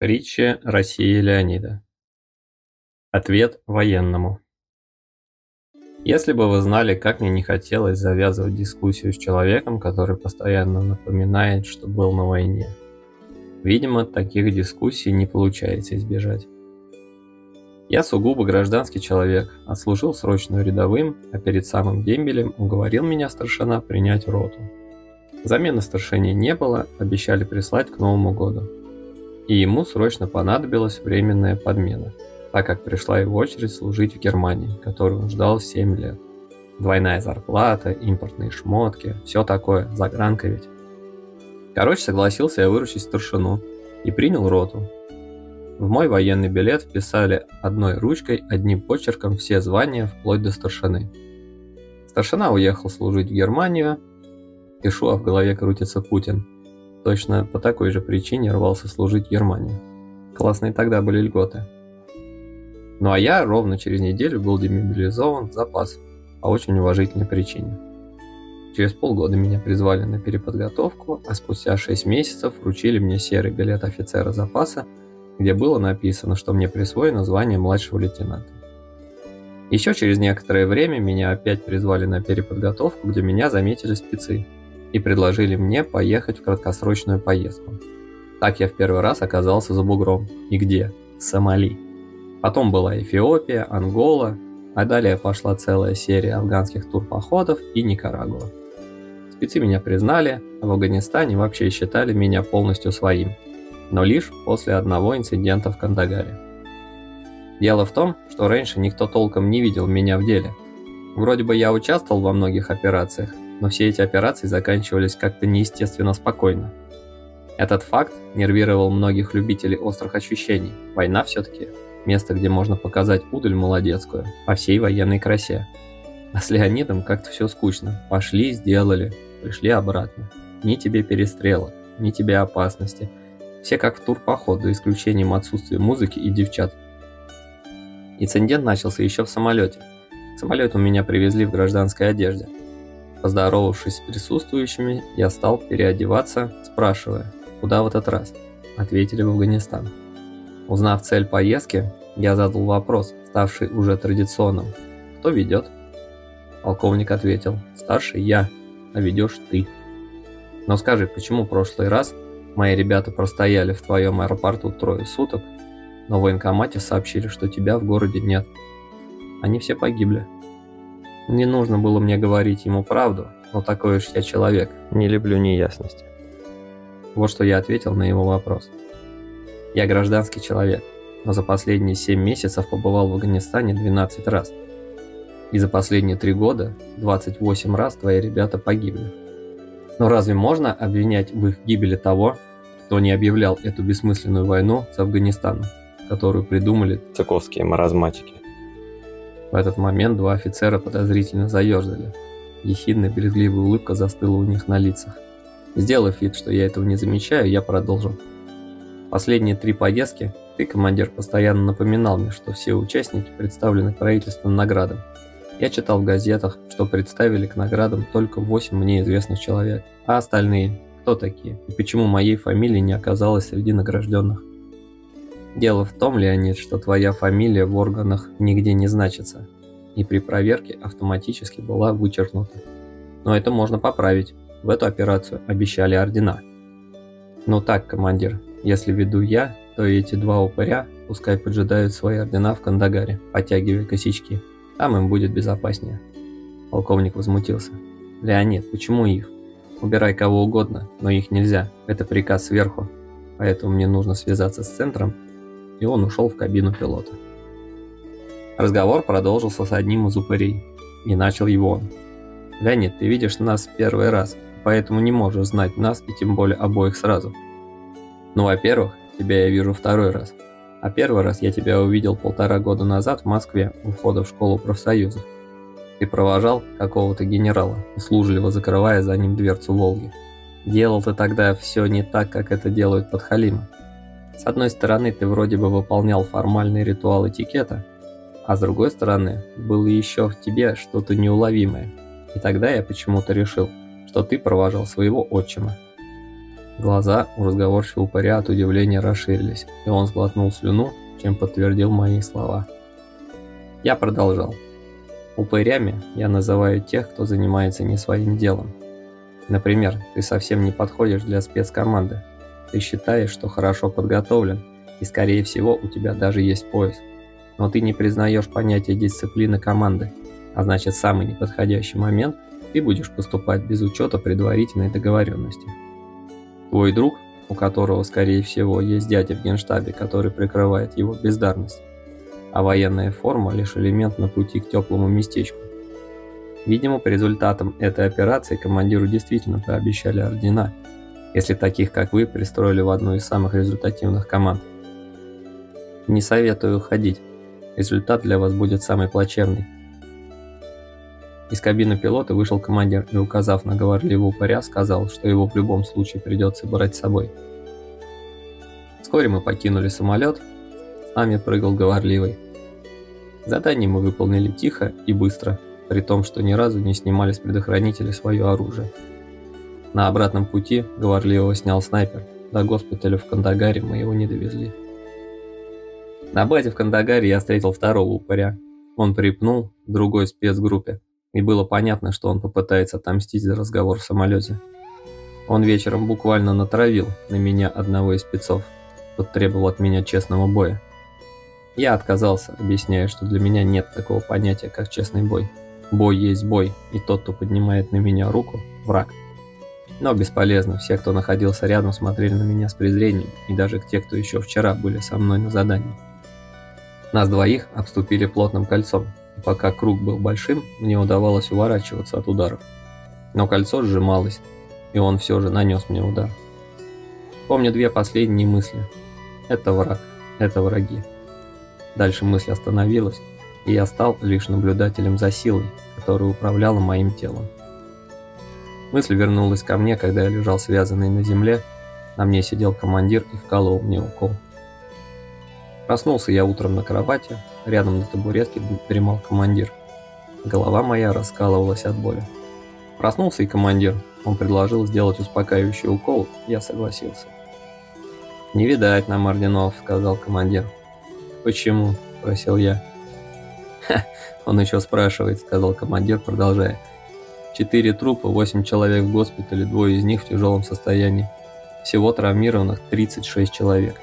Притча России Леонида. Ответ военному. Если бы вы знали, как мне не хотелось завязывать дискуссию с человеком, который постоянно напоминает, что был на войне. Видимо, таких дискуссий не получается избежать. Я сугубо гражданский человек, отслужил срочную рядовым, а перед самым дембелем уговорил меня старшина принять роту. Замены старшине не было, обещали прислать к Новому году и ему срочно понадобилась временная подмена, так как пришла его очередь служить в Германии, которую он ждал 7 лет. Двойная зарплата, импортные шмотки, все такое, загранка ведь. Короче, согласился я выручить старшину и принял роту. В мой военный билет вписали одной ручкой, одним почерком все звания вплоть до старшины. Старшина уехал служить в Германию, пишу, а в голове крутится Путин – Точно по такой же причине рвался служить Германии. Классные тогда были льготы. Ну а я ровно через неделю был демобилизован в запас по очень уважительной причине. Через полгода меня призвали на переподготовку, а спустя 6 месяцев вручили мне серый билет офицера запаса, где было написано, что мне присвоено звание младшего лейтенанта. Еще через некоторое время меня опять призвали на переподготовку, где меня заметили спецы – и предложили мне поехать в краткосрочную поездку. Так я в первый раз оказался за бугром. И где? В Сомали. Потом была Эфиопия, Ангола, а далее пошла целая серия афганских турпоходов и Никарагуа. Спецы меня признали, а в Афганистане вообще считали меня полностью своим, но лишь после одного инцидента в Кандагаре. Дело в том, что раньше никто толком не видел меня в деле. Вроде бы я участвовал во многих операциях, но все эти операции заканчивались как-то неестественно спокойно. Этот факт нервировал многих любителей острых ощущений. Война все-таки место, где можно показать удаль молодецкую по всей военной красе. А с Леонидом как-то все скучно. Пошли, сделали, пришли обратно. Ни тебе перестрелок, ни тебе опасности. Все как в турпоход, за исключением отсутствия музыки и девчат. Инцидент начался еще в самолете. Самолет у меня привезли в гражданской одежде. Поздоровавшись с присутствующими, я стал переодеваться, спрашивая, куда в этот раз? Ответили в Афганистан. Узнав цель поездки, я задал вопрос, ставший уже традиционным. Кто ведет? Полковник ответил, старший я, а ведешь ты. Но скажи, почему в прошлый раз мои ребята простояли в твоем аэропорту трое суток, но в военкомате сообщили, что тебя в городе нет? Они все погибли. Не нужно было мне говорить ему правду, но такой уж я человек, не люблю неясности. Вот что я ответил на его вопрос. Я гражданский человек, но за последние 7 месяцев побывал в Афганистане 12 раз. И за последние 3 года 28 раз твои ребята погибли. Но разве можно обвинять в их гибели того, кто не объявлял эту бессмысленную войну с Афганистаном, которую придумали цыковские маразматики? В этот момент два офицера подозрительно заерзали. Ехидная брезгливая улыбка застыла у них на лицах. Сделав вид, что я этого не замечаю, я продолжил. Последние три поездки ты, командир, постоянно напоминал мне, что все участники представлены правительством наградам. Я читал в газетах, что представили к наградам только 8 мне известных человек, а остальные кто такие и почему моей фамилии не оказалось среди награжденных. Дело в том, Леонид, что твоя фамилия в органах нигде не значится, и при проверке автоматически была вычеркнута. Но это можно поправить. В эту операцию обещали ордена. Ну так, командир, если веду я, то эти два упыря пускай поджидают свои ордена в Кандагаре, подтягивая косички. Там им будет безопаснее. Полковник возмутился. Леонид, почему их? Убирай кого угодно, но их нельзя. Это приказ сверху. Поэтому мне нужно связаться с центром и он ушел в кабину пилота. Разговор продолжился с одним из упырей, и начал его он. «Леонид, ты видишь нас первый раз, поэтому не можешь знать нас и тем более обоих сразу. Ну, во-первых, тебя я вижу второй раз, а первый раз я тебя увидел полтора года назад в Москве у входа в школу профсоюзов. Ты провожал какого-то генерала, услужливо закрывая за ним дверцу Волги. Делал ты тогда все не так, как это делают подхалимы. С одной стороны, ты вроде бы выполнял формальный ритуал этикета, а с другой стороны, было еще в тебе что-то неуловимое. И тогда я почему-то решил, что ты провожал своего отчима. Глаза у разговорчивого упыря от удивления расширились, и он сглотнул слюну, чем подтвердил мои слова. Я продолжал. Упырями я называю тех, кто занимается не своим делом. Например, ты совсем не подходишь для спецкоманды. Ты считаешь, что хорошо подготовлен, и скорее всего у тебя даже есть пояс. Но ты не признаешь понятие дисциплины команды, а значит самый неподходящий момент ты будешь поступать без учета предварительной договоренности. Твой друг, у которого скорее всего есть дядя в генштабе, который прикрывает его бездарность, а военная форма лишь элемент на пути к теплому местечку. Видимо, по результатам этой операции командиру действительно пообещали ордена, если таких, как вы, пристроили в одну из самых результативных команд. Не советую уходить. Результат для вас будет самый плачевный. Из кабины пилота вышел командир и, указав на говорливого упыря, сказал, что его в любом случае придется брать с собой. Вскоре мы покинули самолет, с нами прыгал говорливый. Задание мы выполнили тихо и быстро, при том, что ни разу не снимали с предохранителя свое оружие. На обратном пути говорливого снял снайпер, до госпиталя в Кандагаре мы его не довезли. На базе в Кандагаре я встретил второго упыря. Он припнул другой спецгруппе, и было понятно, что он попытается отомстить за разговор в самолете. Он вечером буквально натравил на меня одного из спецов, тот требовал от меня честного боя. Я отказался, объясняя, что для меня нет такого понятия, как честный бой. Бой есть бой, и тот, кто поднимает на меня руку – враг. Но бесполезно, все, кто находился рядом, смотрели на меня с презрением, и даже те, кто еще вчера были со мной на задании. Нас двоих обступили плотным кольцом, и пока круг был большим, мне удавалось уворачиваться от ударов. Но кольцо сжималось, и он все же нанес мне удар. Помню две последние мысли. Это враг, это враги. Дальше мысль остановилась, и я стал лишь наблюдателем за силой, которая управляла моим телом. Мысль вернулась ко мне, когда я лежал связанный на земле, на мне сидел командир и вкалывал мне укол. Проснулся я утром на кровати, рядом на табуретке дремал командир. Голова моя раскалывалась от боли. Проснулся и командир, он предложил сделать успокаивающий укол, я согласился. «Не видать нам орденов», — сказал командир. «Почему?» — спросил я. «Ха, он еще спрашивает», — сказал командир, продолжая. «Четыре трупа, восемь человек в госпитале, двое из них в тяжелом состоянии. Всего травмированных 36 человек.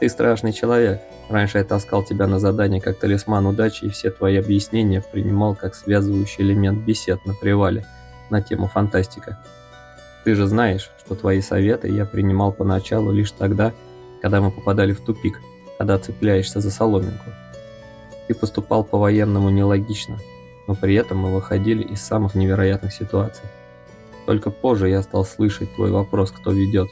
Ты страшный человек. Раньше я таскал тебя на задание как талисман удачи, и все твои объяснения принимал как связывающий элемент бесед на привале на тему фантастика. Ты же знаешь, что твои советы я принимал поначалу лишь тогда, когда мы попадали в тупик, когда цепляешься за соломинку. Ты поступал по-военному нелогично, но при этом мы выходили из самых невероятных ситуаций. Только позже я стал слышать твой вопрос, кто ведет.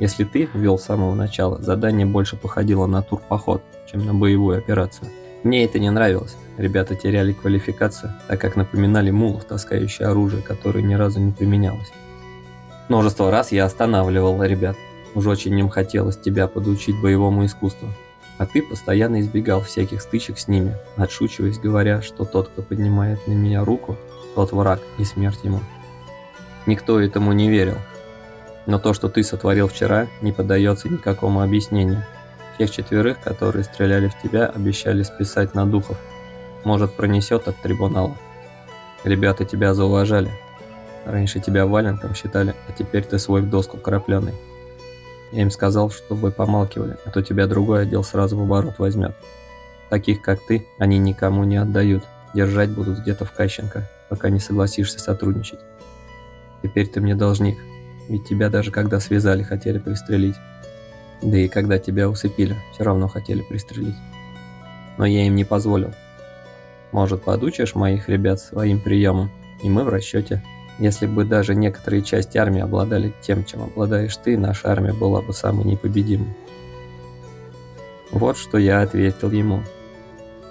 Если ты вел с самого начала, задание больше походило на турпоход, чем на боевую операцию. Мне это не нравилось. Ребята теряли квалификацию, так как напоминали мулов, таскающие оружие, которое ни разу не применялось. Множество раз я останавливал ребят. Уж очень им хотелось тебя подучить боевому искусству. А ты постоянно избегал всяких стычек с ними, отшучиваясь, говоря, что тот, кто поднимает на меня руку, тот враг и смерть ему. Никто этому не верил. Но то, что ты сотворил вчера, не поддается никакому объяснению. Тех четверых, которые стреляли в тебя, обещали списать на духов. Может, пронесет от трибунала. Ребята тебя зауважали. Раньше тебя валенком считали, а теперь ты свой в доску крапленый. Я им сказал, чтобы помалкивали, а то тебя другой отдел сразу в оборот возьмет. Таких, как ты, они никому не отдают. Держать будут где-то в Кащенко, пока не согласишься сотрудничать. Теперь ты мне должник, ведь тебя даже когда связали, хотели пристрелить. Да и когда тебя усыпили, все равно хотели пристрелить. Но я им не позволил. Может, подучишь моих ребят своим приемом, и мы в расчете. Если бы даже некоторые части армии обладали тем, чем обладаешь ты, наша армия была бы самой непобедимой. Вот что я ответил ему.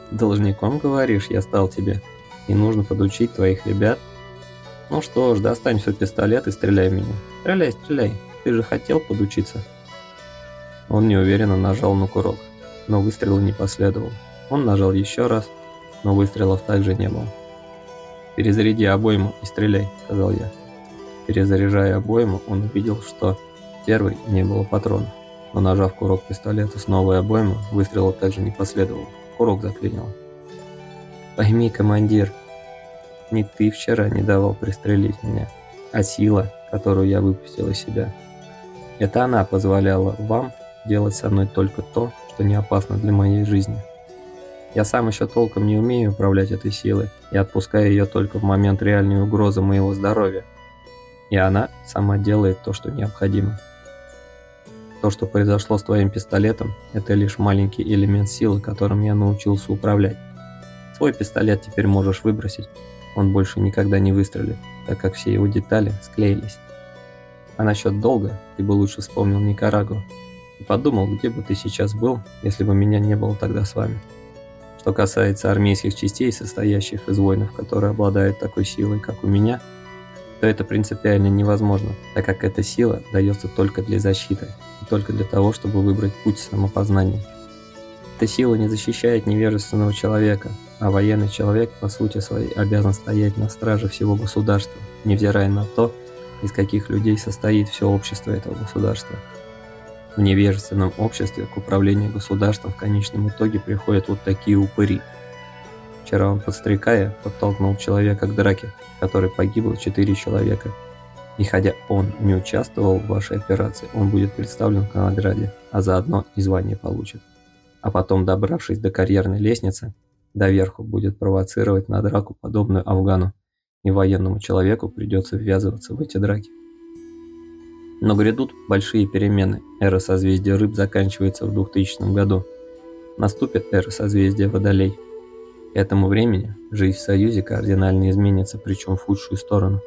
Должником, говоришь, я стал тебе, и нужно подучить твоих ребят? Ну что ж, достань свой пистолет и стреляй в меня. Стреляй, стреляй, ты же хотел подучиться. Он неуверенно нажал на курок, но выстрела не последовал. Он нажал еще раз, но выстрелов также не было. «Перезаряди обойму и стреляй», — сказал я. Перезаряжая обойму, он увидел, что первой не было патронов. Но нажав курок пистолета с новой обоймы, выстрела также не последовало. Курок заклинил. «Пойми, командир, не ты вчера не давал пристрелить меня, а сила, которую я выпустил из себя. Это она позволяла вам делать со мной только то, что не опасно для моей жизни. Я сам еще толком не умею управлять этой силой и отпускаю ее только в момент реальной угрозы моего здоровья. И она сама делает то, что необходимо. То, что произошло с твоим пистолетом, это лишь маленький элемент силы, которым я научился управлять. Свой пистолет теперь можешь выбросить, он больше никогда не выстрелит, так как все его детали склеились. А насчет долга ты бы лучше вспомнил Никарагу и подумал, где бы ты сейчас был, если бы меня не было тогда с вами. Что касается армейских частей, состоящих из воинов, которые обладают такой силой, как у меня, то это принципиально невозможно, так как эта сила дается только для защиты и только для того, чтобы выбрать путь самопознания. Эта сила не защищает невежественного человека, а военный человек по сути своей обязан стоять на страже всего государства, невзирая на то, из каких людей состоит все общество этого государства. В невежественном обществе к управлению государством в конечном итоге приходят вот такие упыри. Вчера он, подстрекая, подтолкнул человека к драке, в которой погибло четыре человека. И хотя он не участвовал в вашей операции, он будет представлен к награде, а заодно и звание получит. А потом, добравшись до карьерной лестницы, доверху будет провоцировать на драку, подобную Афгану, и военному человеку придется ввязываться в эти драки. Но грядут большие перемены. Эра созвездия рыб заканчивается в 2000 году. Наступит эра созвездия Водолей. К этому времени жизнь в Союзе кардинально изменится, причем в худшую сторону.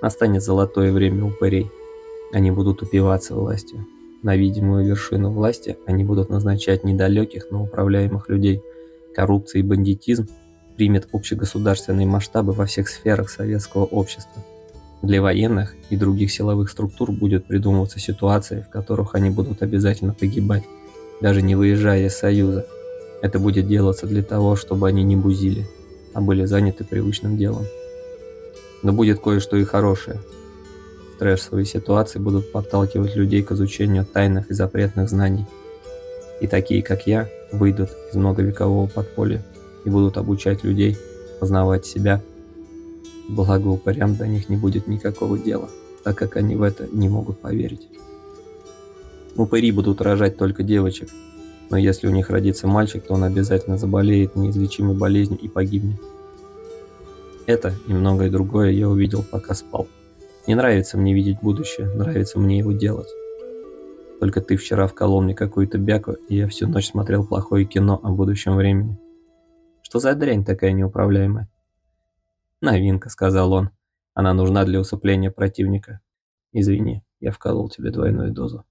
Настанет золотое время упырей. Они будут упиваться властью. На видимую вершину власти они будут назначать недалеких, но управляемых людей – коррупция и бандитизм примет общегосударственные масштабы во всех сферах советского общества. Для военных и других силовых структур будет придумываться ситуации, в которых они будут обязательно погибать, даже не выезжая из Союза. Это будет делаться для того, чтобы они не бузили, а были заняты привычным делом. Но будет кое-что и хорошее. Стрессовые ситуации будут подталкивать людей к изучению тайных и запретных знаний. И такие, как я, выйдут из многовекового подполья и будут обучать людей познавать себя. Благо упырям до них не будет никакого дела, так как они в это не могут поверить. Упыри будут рожать только девочек, но если у них родится мальчик, то он обязательно заболеет неизлечимой болезнью и погибнет. Это и многое другое я увидел, пока спал. Не нравится мне видеть будущее, нравится мне его делать. Только ты вчера вколол мне какую-то бяку, и я всю ночь смотрел плохое кино о будущем времени. Что за дрянь такая неуправляемая? Новинка, сказал он. Она нужна для усыпления противника. Извини, я вколол тебе двойную дозу.